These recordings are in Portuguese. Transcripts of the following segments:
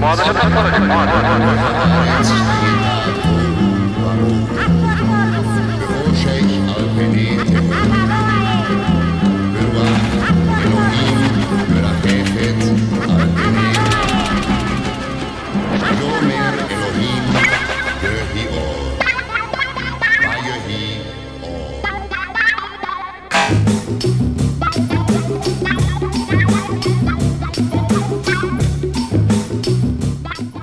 Mother,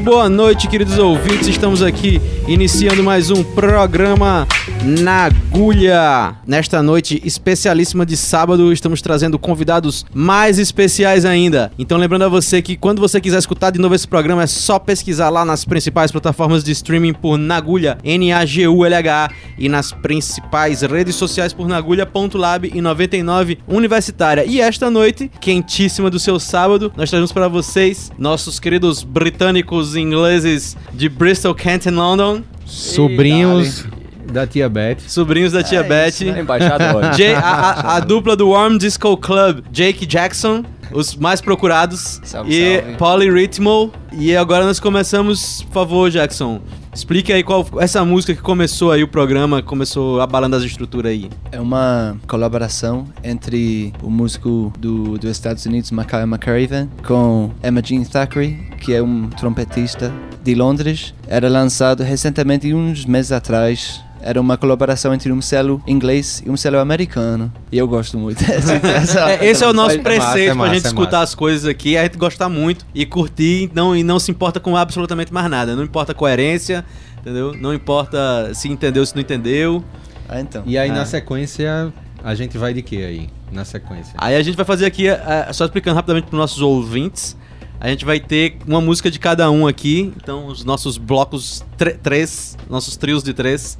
Muito boa noite, queridos ouvintes. Estamos aqui iniciando mais um programa na agulha. Nesta noite especialíssima de sábado, estamos trazendo convidados mais especiais ainda. Então, lembrando a você que quando você quiser escutar de novo esse programa, é só pesquisar lá nas principais plataformas de streaming por Nagulha, N-A-G-U-L-H, e nas principais redes sociais por Nagulha.lab e 99 Universitária. E esta noite, quentíssima do seu sábado, nós trazemos para vocês nossos queridos britânicos e ingleses de Bristol, Kent e London Sobrinhos da tia Beth. Sobrinhos da tia É Beth. isso, né? Embaixador. A, a- a dupla do Warm Disco Club, Jake Jackson, os mais procurados, Salve, e salve. Polly Ritmo. E agora nós começamos, por favor, Jackson. Explique aí qual essa música que começou aí o programa, começou abalando as estruturas aí. É uma colaboração entre o músico do, dos Estados Unidos, Mackay McCraven, com Emma Jean Thackeray, que é um trompetista de Londres. Era lançado recentemente, uns meses atrás. Era uma colaboração entre um selo inglês e um selo americano. E eu gosto muito dessa. dessa- É, esse é o nosso preceito é pra massa, gente é escutar massa. as coisas aqui, a gente gostar muito e curtir não, e não se importa com absolutamente mais nada. Não importa a coerência, entendeu? Não importa se entendeu, se não entendeu. Ah, então. E aí Ah. na sequência, a gente vai de quê aí? Na sequência. Aí a gente vai fazer aqui, só explicando rapidamente para nossos ouvintes, a gente vai ter uma música de cada um aqui, então os nossos blocos três, nossos trios de três.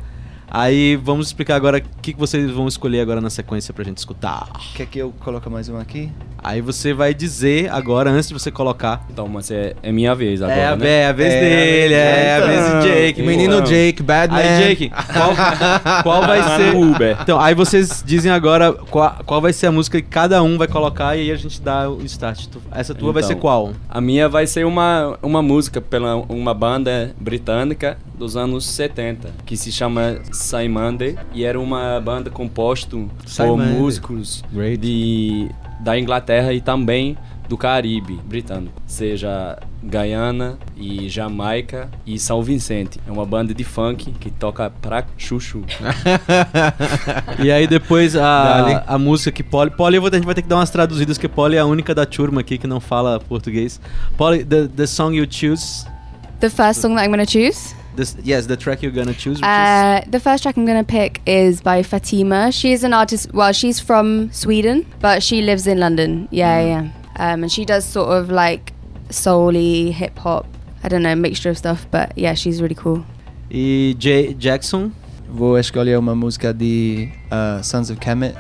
Aí vamos explicar agora o que, que vocês vão escolher agora na sequência pra gente escutar. Quer que eu coloque mais um aqui? Aí você vai dizer agora, antes de você colocar. Então, mas é, é minha vez agora, é, a, né? é a vez É, dele, é, a então. vez de Jake. Menino Então. Jake, Badman. Aí, Jake, qual, qual vai Tá ser. Uber. Então, aí vocês dizem agora qual, qual vai ser a música que cada um vai colocar e aí a gente dá o start. Essa tua vai Então. ser qual? A minha vai ser uma, uma música pela uma banda britânica dos anos 70, que se chama Simande, e era uma banda composta por músicos Great. de, da Inglaterra e também do Caribe britânico, seja Guyana e Jamaica e São Vicente. É uma banda de funk que toca pra chuchu. E aí depois a, a música que Polly. Polly, a gente vai ter que dar umas traduzidas, porque Polly é a única da turma aqui que não fala português. Polly, the, the song you choose. The first song that I'm going to choose. This, yes, the track you're gonna choose. Which Uh, the first track I'm going to pick is by Fatima. She's an artist, well, she's from Sweden, but she lives in London. Yeah, yeah. Um, and she does sort of like soul hip hop. I don't know, mixture of stuff, but yeah, she's really cool. is, e Jackson. Vou escolher uma música de uh, Sons of Kemet,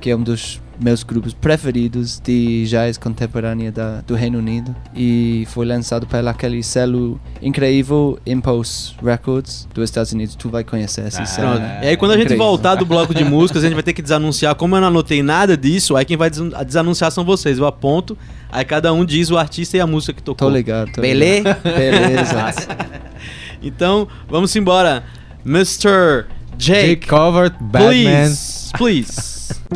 que é um dos meus grupos preferidos de jazz contemporânea da, do Reino Unido e foi lançado pelo aquele selo incrível Impulse Records dos Estados Unidos. Tu vai conhecer esse selo. Pronto. né? E aí quando a gente Incrível. voltar do bloco de músicas, a gente vai ter que desanunciar. Como eu não anotei nada disso, aí quem vai des- desanunciar são vocês. Eu aponto, aí cada um diz o artista e a música que tocou. Tô ligado. Tô Belê? ligado. Beleza. Então, vamos embora. Mr. Jake, Jake Covert, Batman. please, please. Yes.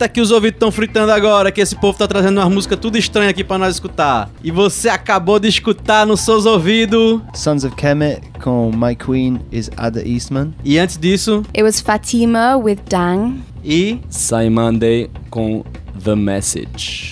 Eita, que os ouvidos estão fritando agora, que esse povo tá trazendo uma música tudo estranha aqui pra nós escutar. E você acabou de escutar nos seus ouvidos. Sons of Kemet com My Queen is Ada Eastman. E antes disso, It was Fatima with Dang. e Simon Day com The Message.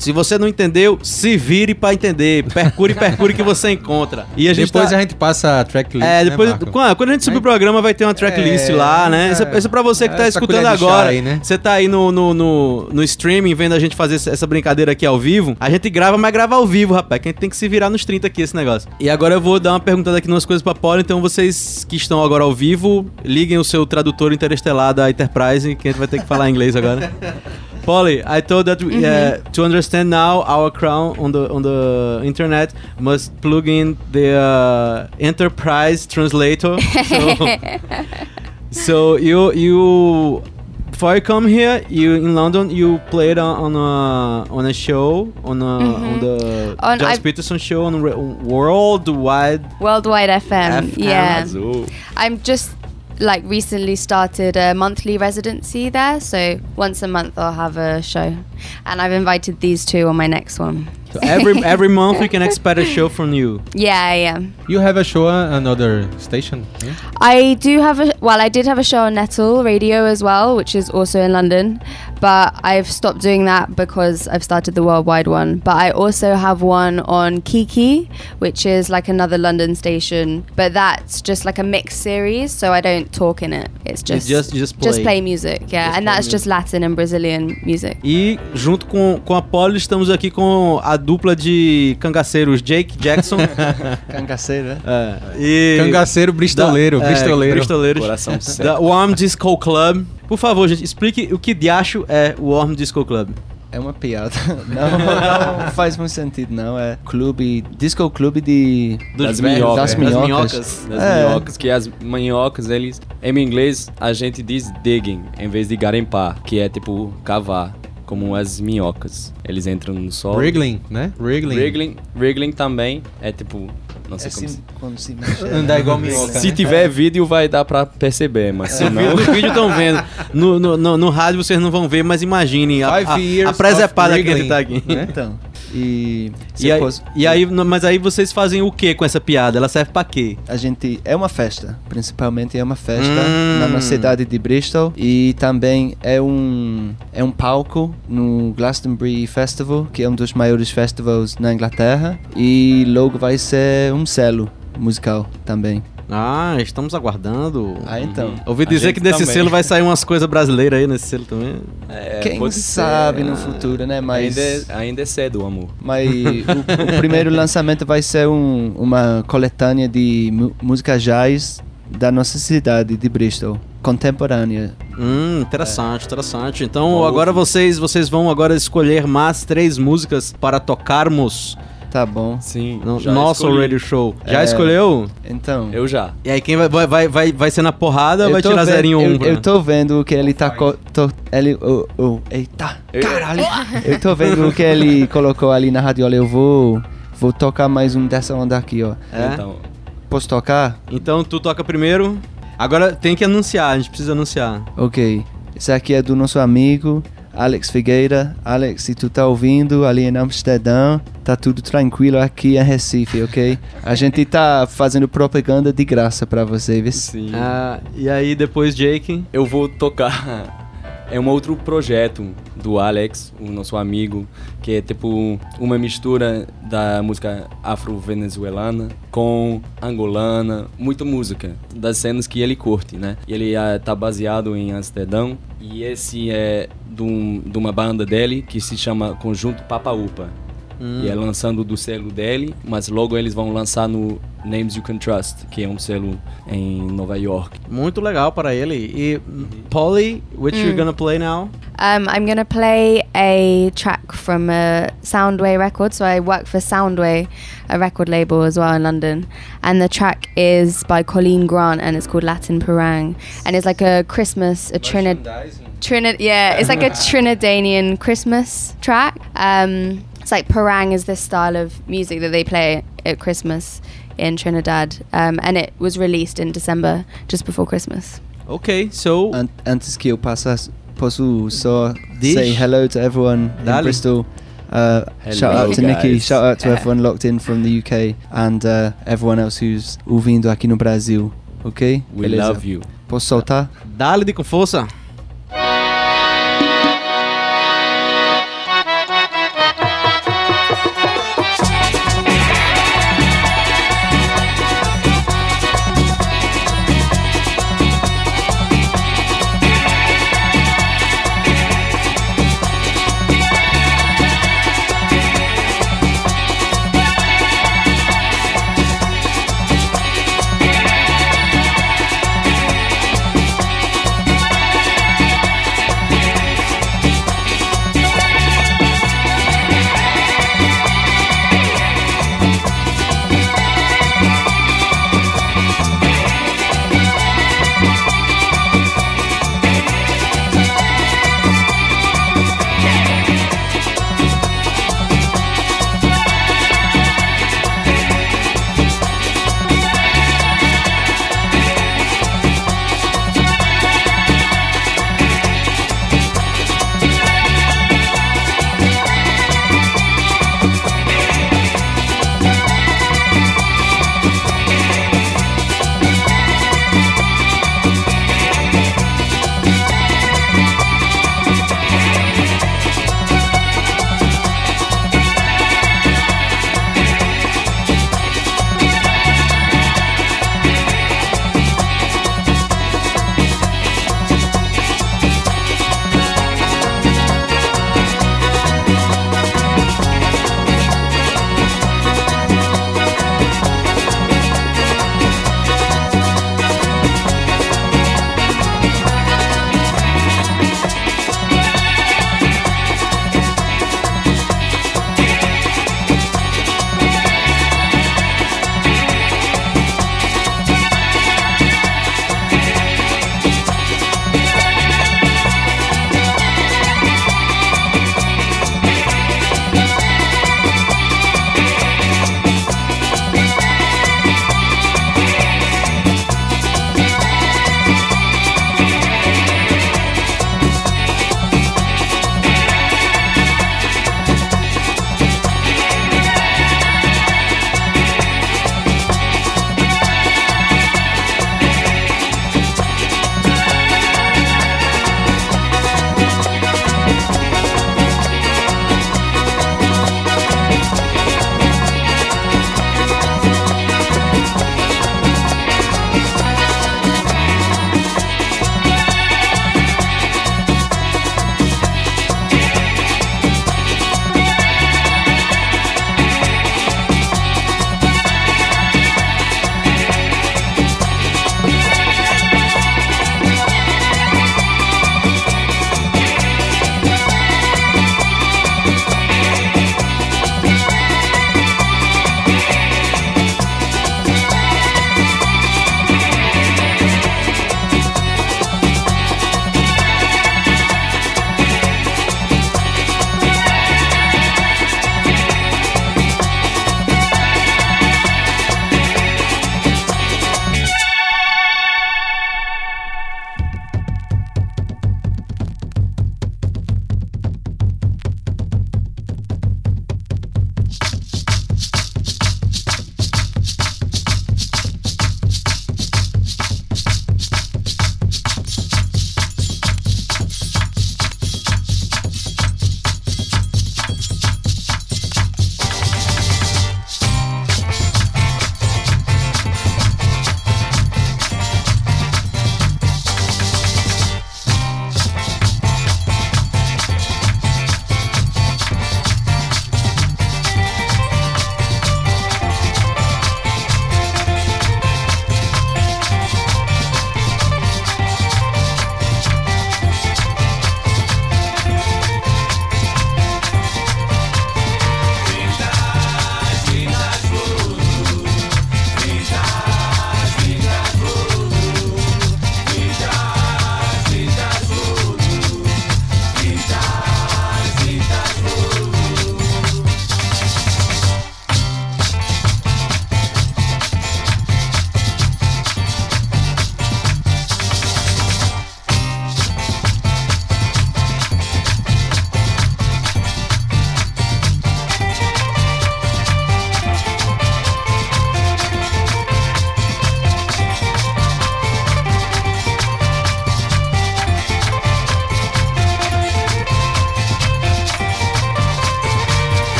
Se você não entendeu, se vire pra entender. Percure, percure que você encontra. E a gente Depois tá... a gente passa a tracklist. É, depois, né, quando, a gente subir o programa, vai ter uma tracklist É, lá, né? Isso, é. isso é pra você que tá Essa escutando agora. aí, né? Você tá aí no, no, no, no streaming vendo a gente fazer essa- essa brincadeira aqui ao vivo. A gente grava, mas grava ao vivo, rapaz. Que a gente tem que se virar nos 30 aqui esse negócio. E agora eu vou dar uma perguntada aqui umas coisas pra Paula. Então vocês que estão agora ao vivo, liguem o seu tradutor interestelar da Enterprise, que a gente vai ter que falar inglês agora. Polly, I told that uh, to understand now our crown on the on the internet must plug in the uh, enterprise translator. So, so you you before you come here, you in London, you played on, on a on a show on a, on the On- Joss I've- Peterson show on Worldwide. Worldwide FM. FM. Yeah. Azul. I'm just like recently started a monthly residency there, so once a month I'll have a show. And I've invited these two on my next one. Every every month we can expect a show from you. Yeah, yeah. You have a show on another station? yeah? I do have a well, I did have a show on Nettle Radio as well, which is also in London, but I've stopped doing that because I've started the worldwide one. But I also have one on Kiki, which is like another London station, but that's just like a mixed series, so I don't talk in it. It's just just- you just play. just play music, yeah, Just and that's just Latin and Brazilian music. E junto com, com a estamos aqui com a dupla de cangaceiros Jake Jackson Cangaceiro, né? é, e Cangaceiro bristoleiro, da- é, bristoleiro. bristoleiros Coração da certo. Warm Disco Club. Por favor, gente, explique o que diacho é o Warm Disco Club. É uma piada. Não, não faz muito sentido, não. É clube, disco clube de... Das velhos, minhocas. Das das minhocas. minhocas. Das É. minhocas, que as minhocas, eles. Em inglês, a gente diz digging, em vez de garimpar, que é tipo cavar, como as minhocas. Eles entram no solo. Wriggling, né? Wriggling. Wriggling, wriggling também é tipo. Não É sei como. assim, se- quando se mexe. Andar igual minhoca. Se né? tiver vídeo, vai dar pra perceber, mas se No não. vídeo, no vídeo estão vendo. No, no, no, no rádio vocês não vão ver, mas imaginem a, Five a, years a presepada que ele tá aqui. né? Então, e... E aí, fosse- e aí, mas aí vocês fazem o que com essa piada? Ela serve pra quê? A gente é uma festa, principalmente é uma festa Hum. na nossa cidade de Bristol e também é um é um palco no Glastonbury Festival, que é um dos maiores festivals na Inglaterra e logo vai ser um selo musical também. Ah, estamos aguardando. Ah, então. Ouvi A dizer que desse também. selo vai sair umas coisas brasileiras aí nesse selo também. É, Quem pode ser. sabe no futuro, né? Mas Ainda, é, ainda é cedo, amor. mas o, o primeiro lançamento vai ser um, uma coletânea de música jazz da nossa cidade de Bristol, contemporânea. Hum, interessante, interessante. Então Vamos agora vocês, vocês vão agora escolher mais três músicas para tocarmos Tá bom. Sim. no nosso escolhi. radio show. Já É. escolheu? Então, Eu já. E aí quem vai, vai, vai, vai, ser na porrada ou Eu vai tô tirar vendo- zerinho um? Eu, eu tô vendo o que ele tá. co- tô- ele. Oh, oh, eita! Eu- Caralho! Eu tô vendo o que ele colocou ali na radiola. Eu vou. Vou tocar mais um dessa onda aqui, ó. É? Então, Posso tocar? Então tu toca primeiro. Agora tem que anunciar, a gente precisa anunciar. Ok. Esse aqui é do nosso amigo Alex Figueira. Alex, se tu tá ouvindo ali em Amsterdã, tá tudo tranquilo aqui em Recife, ok? A gente tá fazendo propaganda de graça pra você, viu? sim. Ah, e aí depois Jake. eu vou tocar. É um outro projeto do Alex, o nosso amigo, que é tipo uma mistura da música afro-venezuelana com angolana, muita música, das cenas que ele curte, né? Ele ah, tá baseado em Amsterdã e esse é de, um- de uma banda dele que se chama Conjunto Papa Upa. E é lançando do selo dele, mas logo eles vão lançar no Names You Can Trust, que é um selo em Nova York. Muito legal para ele. E Polly, which Hum. you're gonna play now? Um, I'm gonna play a track from a Soundway record. So I work for Soundway, a record label as well in London, and the track is by Colleen Grant and it's called Latin Parang, and it's like a Christmas, a Trinid, Trinid, yeah, it's like a Trinidadian Christmas track. Um, it's like parang is this style of music that they play at Christmas in Trinidad, um, and it was released in December, just before Christmas. Ok, so. An- antes que eu passe, posso só Diz. say hello to everyone Dale. in Bristol. Uh, shout out to Nikki, shout out to everyone locked in from the UK and uh, everyone else who's ouvindo aqui no Brasil, ok? We love you. Posso soltar? Dale de com força.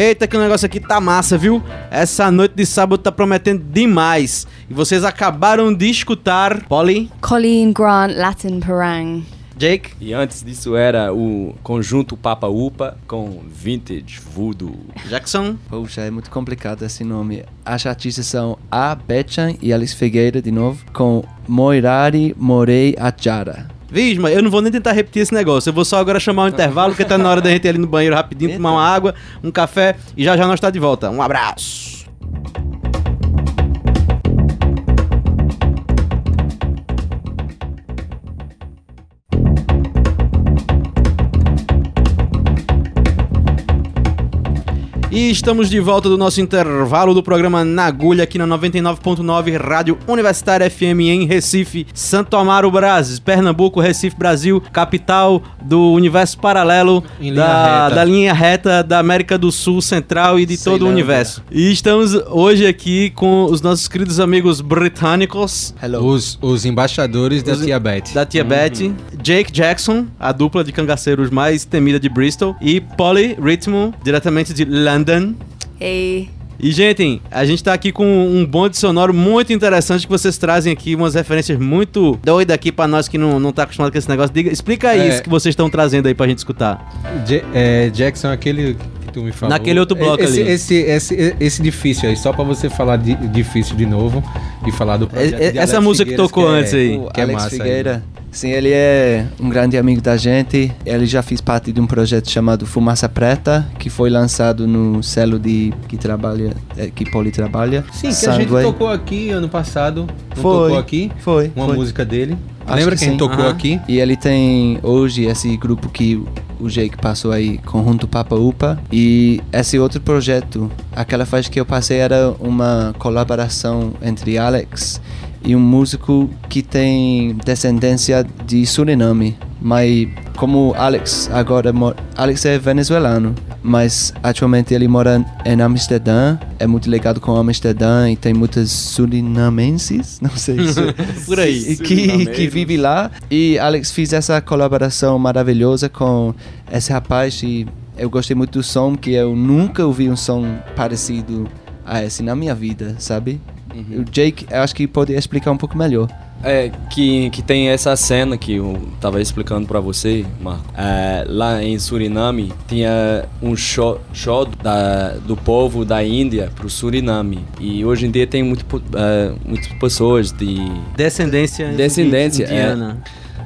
Eita, que o negócio aqui tá massa, viu? Essa noite de sábado tá prometendo demais. E vocês acabaram de escutar Polly, Colleen Grant Latin Parang. Jake, E antes disso era o conjunto Papa Upa com Vintage Voodoo. Jackson. Poxa, é muito complicado esse nome. As artistas são A. Betchan e Alice Figueira, de novo, com Moirari Morei Achara. Visma, eu não vou nem tentar repetir esse negócio. Eu vou só agora chamar um intervalo, porque tá na hora da gente ir ali no banheiro rapidinho, tomar uma água, um café e já já nós tá de volta. Um abraço. E estamos de volta do nosso intervalo do programa Na Agulha aqui na 99.9 Rádio Universitária FM em Recife, Santo Amaro, Brasil, Pernambuco, Recife, Brasil, capital do universo paralelo Em linha da, da linha reta da América do Sul, Central e de Sei todo o universo. E estamos hoje aqui com os nossos queridos amigos britânicos Hello. Os, os embaixadores da Os- Tia Beth. da Tia Betty, Jake Jackson, a dupla de cangaceiros mais temida de Bristol, e Polly Ritmo, diretamente de London. Hey. E, gente, a gente tá aqui com um bonde sonoro muito interessante que vocês trazem aqui, umas referências muito doidas aqui pra nós que não, não tá acostumado com esse negócio. Diga, explica aí É. isso que vocês estão trazendo aí pra gente escutar. Ja- é, Jackson, aquele que tu me falou. Naquele outro bloco esse, ali. Esse, esse, esse difícil aí, só pra você falar de, difícil de novo e falar do projeto É- é- de essa Alex música que Figueiras, tocou é- antes aí. O que é Alex massa aí. Sim, ele é um grande amigo da gente. Ele já fez parte de um projeto chamado Fumaça Preta, que foi lançado no selo de que trabalha, é, que Poli trabalha. Sim, que a gente tocou aqui ano passado. Foi. tocou aqui? Foi. Uma foi. música dele. Acho Lembra que que a gente sim. tocou aqui? E ele tem hoje esse grupo que o Jake passou aí, Conjunto Papa Upa. E esse outro projeto, aquela faixa que eu passei era uma colaboração entre Alex e um músico que tem descendência de Suriname. Mas como Alex agora. Alex é venezuelano, mas atualmente ele mora em Amsterdã. É muito ligado com Amsterdã e tem muitas surinamenses, não sei se Por aí. que, que vive lá. E Alex fez essa colaboração maravilhosa com esse rapaz e eu gostei muito do som, que eu nunca ouvi um som parecido a esse na minha vida, sabe? O Jake, eu acho que pode explicar um pouco melhor. É, que, que tem essa cena que eu tava explicando pra você, Marco. É, lá em Suriname tinha um show, show da, do povo da Índia pro Suriname. E hoje em dia tem muito, é, muitas pessoas de Descendência, Descendência, é. indiana.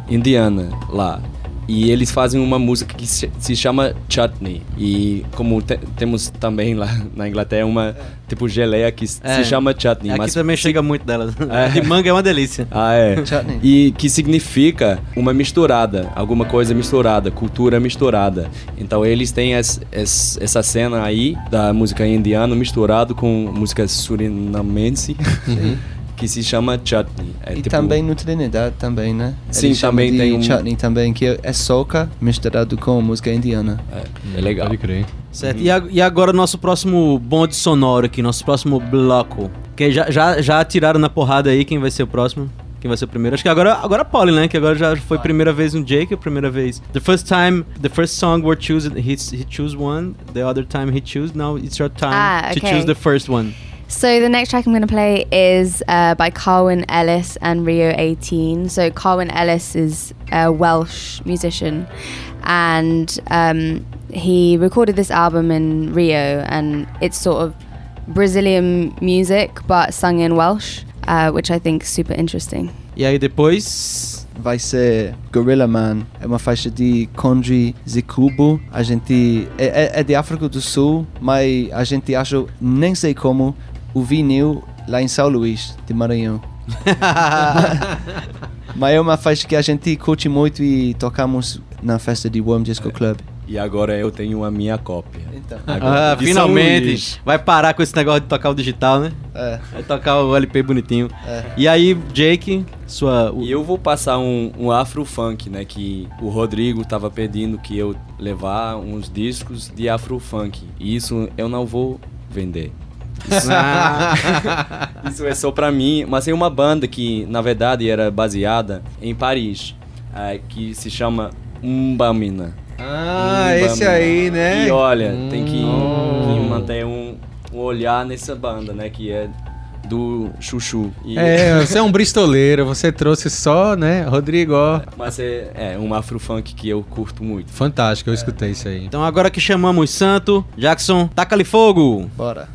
Indiana lá. E eles fazem uma música que se, chama Chutney. E como te- temos também lá na Inglaterra uma tipo geleia que É. se chama Chutney. Aqui mas também chega muito dela. É. De manga é uma delícia. Ah, é. Chutney. E que significa uma misturada, alguma coisa misturada, cultura misturada. Então eles têm es- es- essa cena aí da música indiana misturado com música surinamense, que se chama chutney. É e tipo- também no Trinidad também, né? Sim, Eles chamam também de tem um- chutney também, que é soca misturado com música indiana. É, é legal. Pode crer. Certo. E, a- e agora nosso próximo bonde sonoro aqui, nosso próximo bloco. Que já, já, já tiraram na porrada aí quem vai ser o próximo? Quem vai ser o primeiro? Acho que agora, agora a Polly, né? Que agora já foi a primeira vez um Jake, a primeira vez. The first time, the first song we're choosing, he, he choose one. The other time he choose. Now it's your time Ah, to okay. choose the first one. So the next track I'm going to play is uh, by Carwin Ellis and Rio 18. So Carwin Ellis is a Welsh musician, and um, he recorded this album in Rio, and it's sort of Brazilian music but sung in Welsh, uh, which I think is super interesting. E aí depois. vai ser Gorilla Man. É uma faixa de Condri Zikubo. A gente é, é- é de África do Sul, mas a gente acha nem sei como o vinil lá em São Luís de Maranhão. Mas é uma faixa que a gente curte muito e tocamos na festa de Worm Disco Club. E agora eu tenho a minha cópia. Então. Agora, Ah, São finalmente. Vai parar com esse negócio de tocar o digital, né? É, Vai tocar o LP bonitinho. é. E aí, Jake, sua. o- E eu vou passar um, um afro funk, né? Que o Rodrigo tava pedindo que eu levar uns discos de afro funk. E isso eu não vou vender. Ah, Isso é só pra mim. Mas tem uma banda que, na verdade, era baseada em Paris, eh, que se chama Umbamina. Ah, Umbamina. esse aí, né? E olha, tem que, Hum. que manter um, um olhar nessa banda, né? Que é do Chuchu. E- É, você é um bristoleiro, você trouxe só, né, Rodrigo, ó. Mas é, é um afro funk que eu curto muito. Fantástico, eu escutei isso aí. então agora que chamamos Santo, Jackson, taca-lhe fogo! Bora.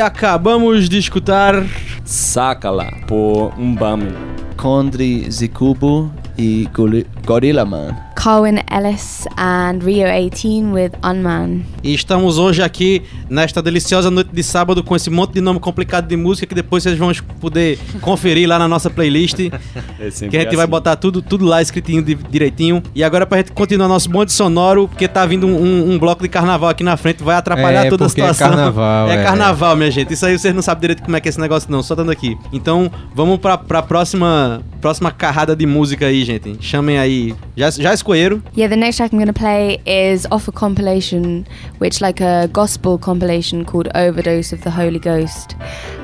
E acabamos de escutar Sácala por Umbami. Condri Zikubu e Gorilla Man. Colin Ellis and Rio 18 with Unman. E estamos hoje aqui nesta deliciosa noite de sábado com esse monte de nome complicado de música que depois vocês vão poder conferir lá na nossa playlist. É que a gente vai assim. botar tudo, tudo lá escritinho di- direitinho. E agora pra gente continuar nosso bonde sonoro, porque tá vindo um, um- um bloco de carnaval aqui na frente, vai atrapalhar É, toda a é situação. carnaval, É é. carnaval, minha gente. Isso aí vocês não sabem direito como é que é esse negócio não, só dando aqui. Então, vamos pra, pra próxima, próxima carrada de música aí, gente. Chamem aí. Já, já escolheram? Yeah, the next track I'm to play is off a compilation, which like a gospel compilation called Overdose of the Holy Ghost.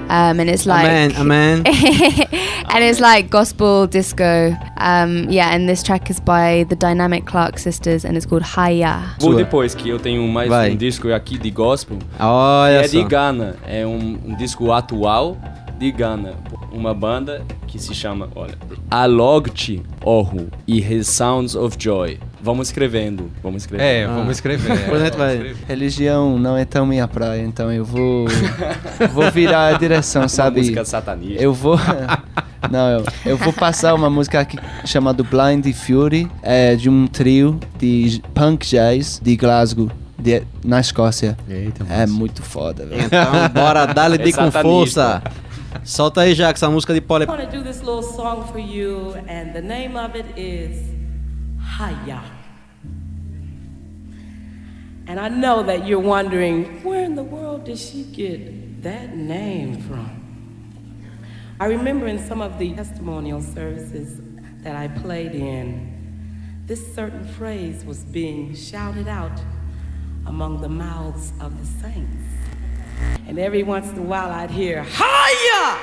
Um, and it's like Amen, amen. and it's like gospel disco. Um, yeah, and this track is by the Dynamic Clark Sisters, and it's called Haya. Vou Sua. depois que eu tenho mais Vai. um disco aqui de gospel. Olha é só. de Ghana. É um, um disco atual de Ghana. Uma banda que se chama, olha, Alogti Ohu e His Sounds of Joy. Vamos escrevendo, vamos escrevendo. É, Ah. vamos escrever. Depois a gente vai- Vamos escrever. Religião não é tão minha praia, então eu vou vou virar a direção, Uma sabe? música satanista. Eu vou Não, eu, eu vou passar uma música aqui chamada Blind Fury, é de um trio de punk jazz de Glasgow, de- na Escócia. Eita, É muito foda, velho. Então, bora, dá-lhe É de com satanista. força. Solta aí, Jax, a música de pole. I want to do this little song for you, and the name of it is Haya. And I know that you're wondering, where in the world did she get that name from? I remember in some of the testimonial services that I played in, this certain phrase was being shouted out among the mouths of the saints. And every once in a while I'd hear, Hiya!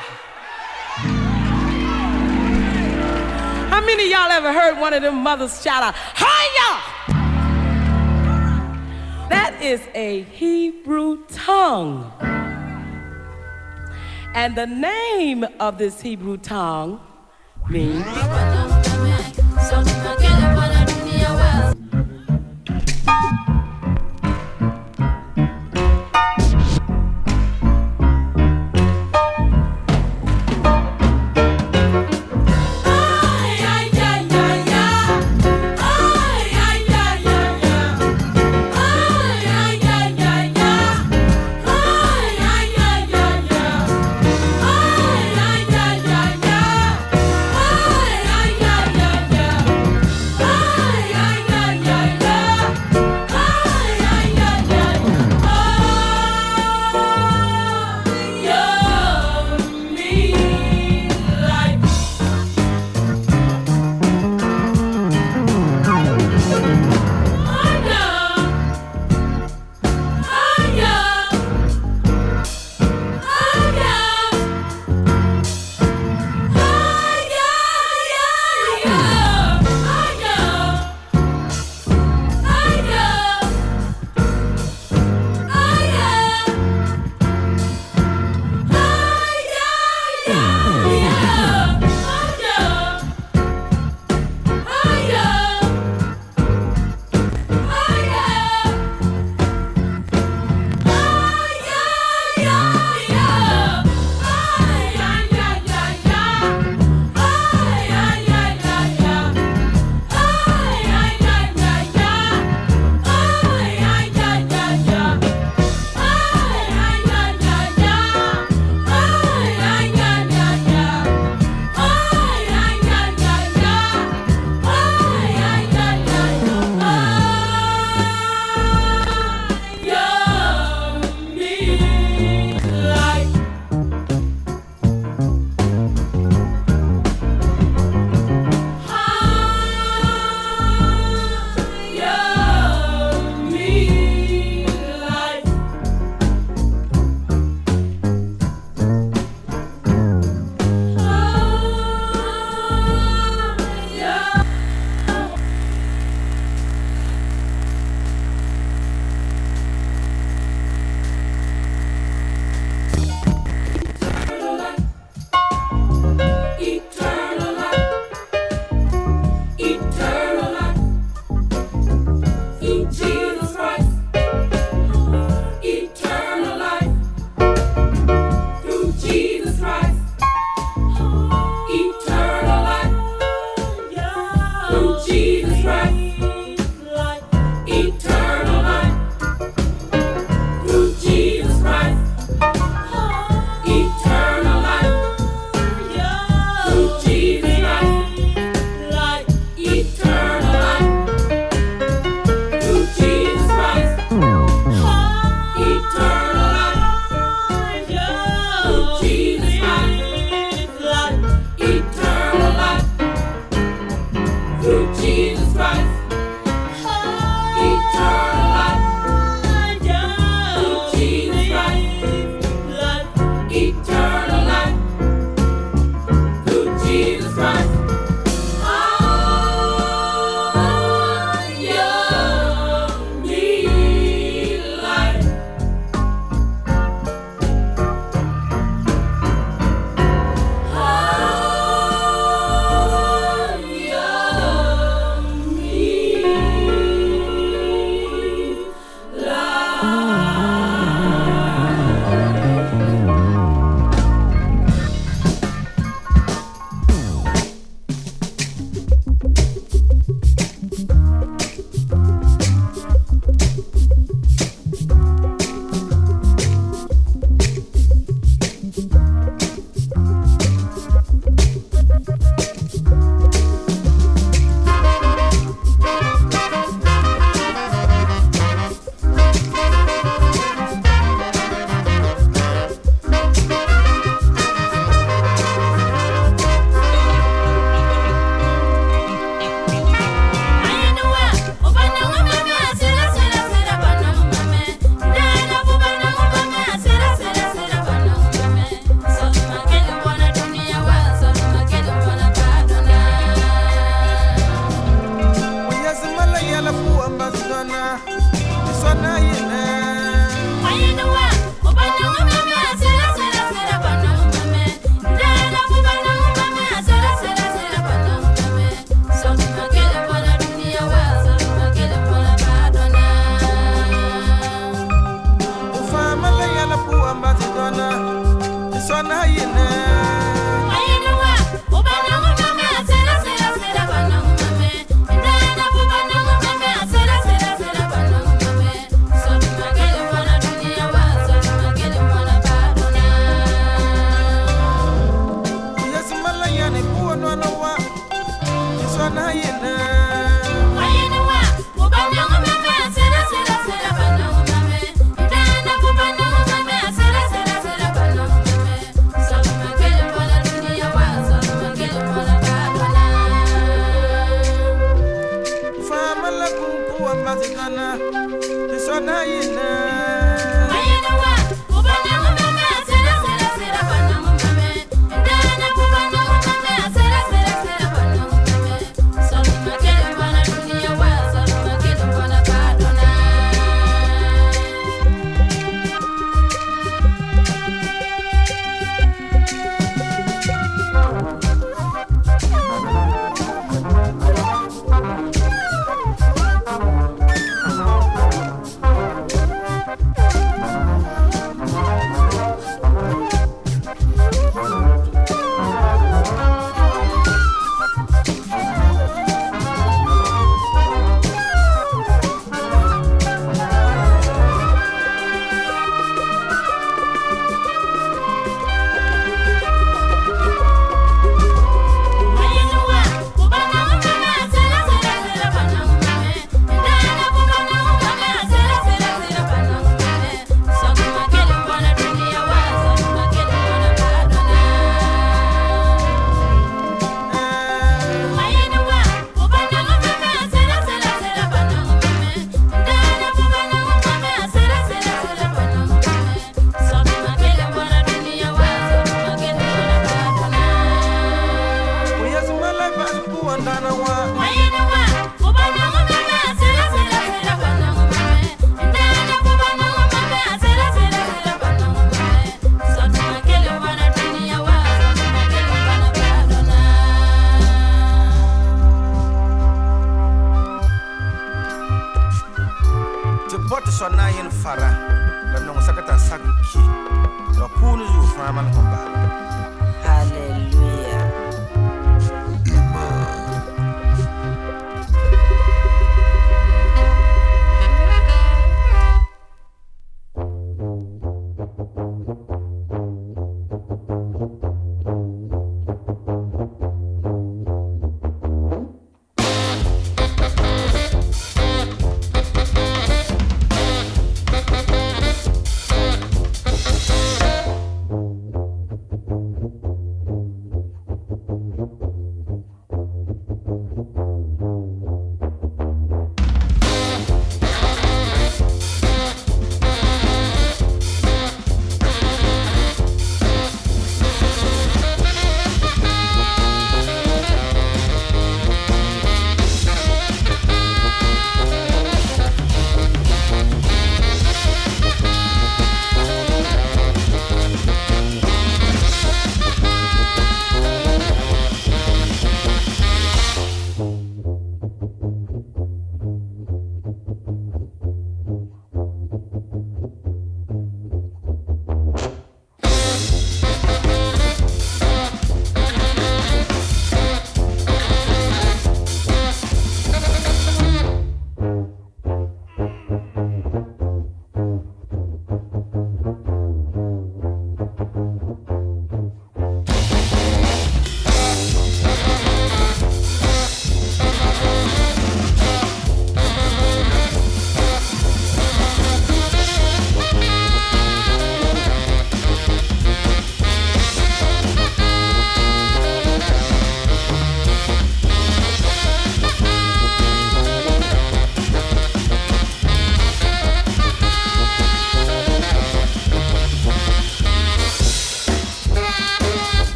How many y'all ever heard one of them mothers shout out, Hiya! That is a Hebrew tongue. And the name of this Hebrew tongue means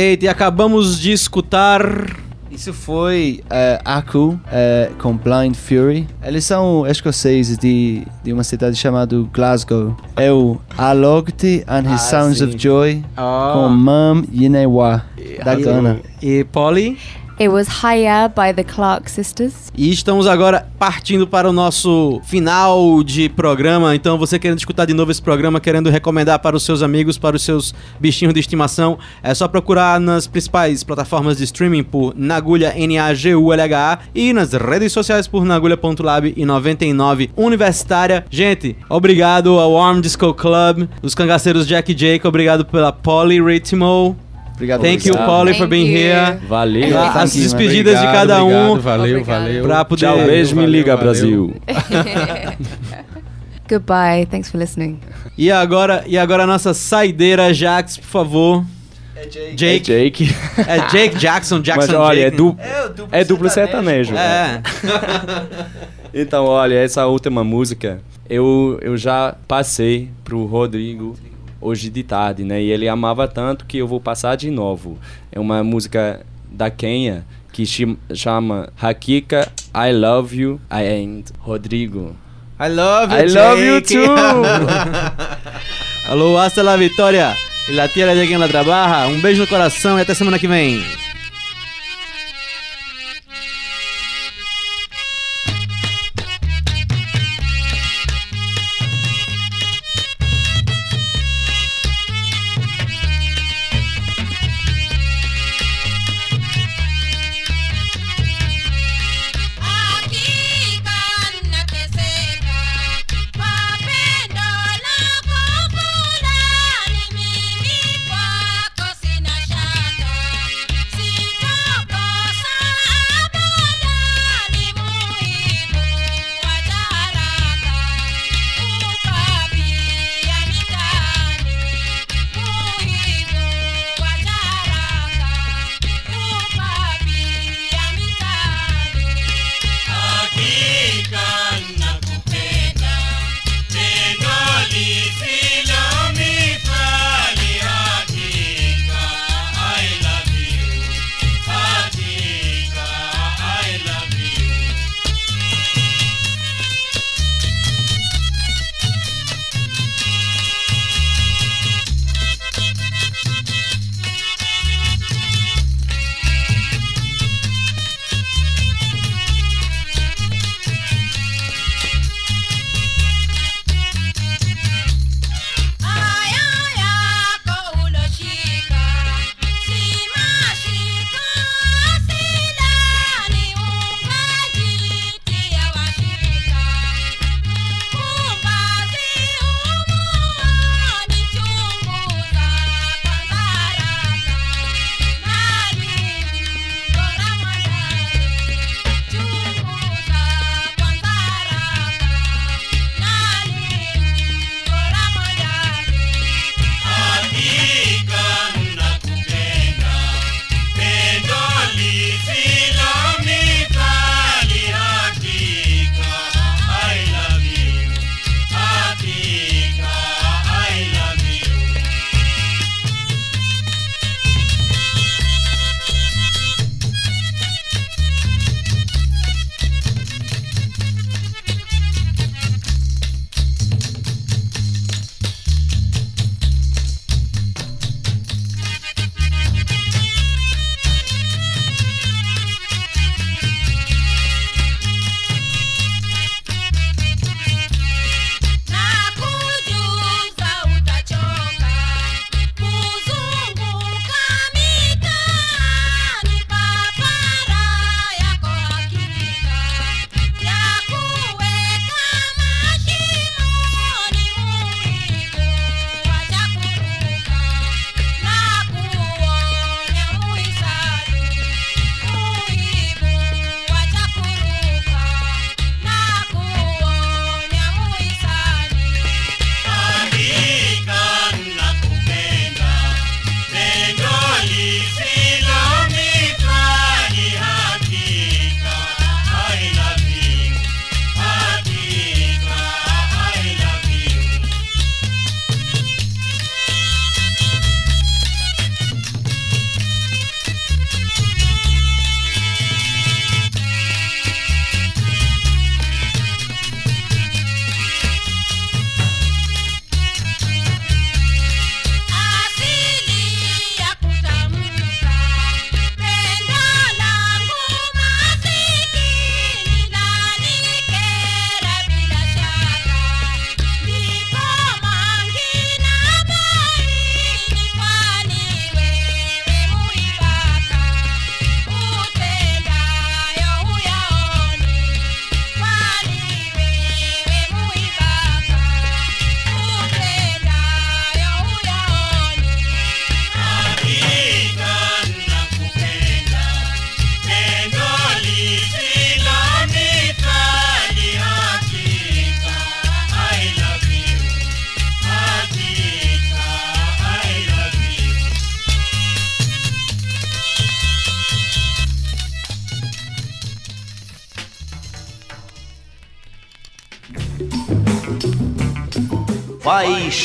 Eita, e acabamos de escutar. Isso foi uh, Aku uh, com Blind Fury. Eles são escoceses de, de uma cidade chamada Glasgow. É o Alogti and His Ah, Sounds sim. of Joy Oh. com Mam Yinewa da Ghana. E Polly. It was Haya by the Clark Sisters. E estamos agora partindo para o nosso final de programa. Então, você querendo escutar de novo esse programa, querendo recomendar para os seus amigos, para os seus bichinhos de estimação, é só procurar nas principais plataformas de streaming por Nagulha N-A-G-U-L-H-A e nas redes sociais por Nagulha.lab e 99 Universitária. Gente, obrigado ao Warm Disco Club, os cangaceiros Jack Jake, obrigado pela Polly Ritmo. Obrigado. Thank you. Polly, for being here. Valeu. As despedidas de Obrigado, cada um. obrigado, Valeu, Obrigado. valeu. Pra poder- Tchau, beijo, me Valeu, liga, valeu. Brasil. Goodbye. Thanks for listening. E agora, e agora a nossa saideira, Jax, por favor. Jake. Jake. É Jake Jackson, Jackson Mas olha, é, Jake. du é duplo sertanejo. É. Então, olha, essa última música eu, eu já passei pro Rodrigo hoje de tarde, né? E ele amava tanto que eu vou passar de novo. É uma música da Kenya que chama Hakika I Love You and Rodrigo. I love you, I love you Jake. too. Alô, hasta la vitória. E la tierra de quem la trabaja. Um beijo no coração e até semana que vem.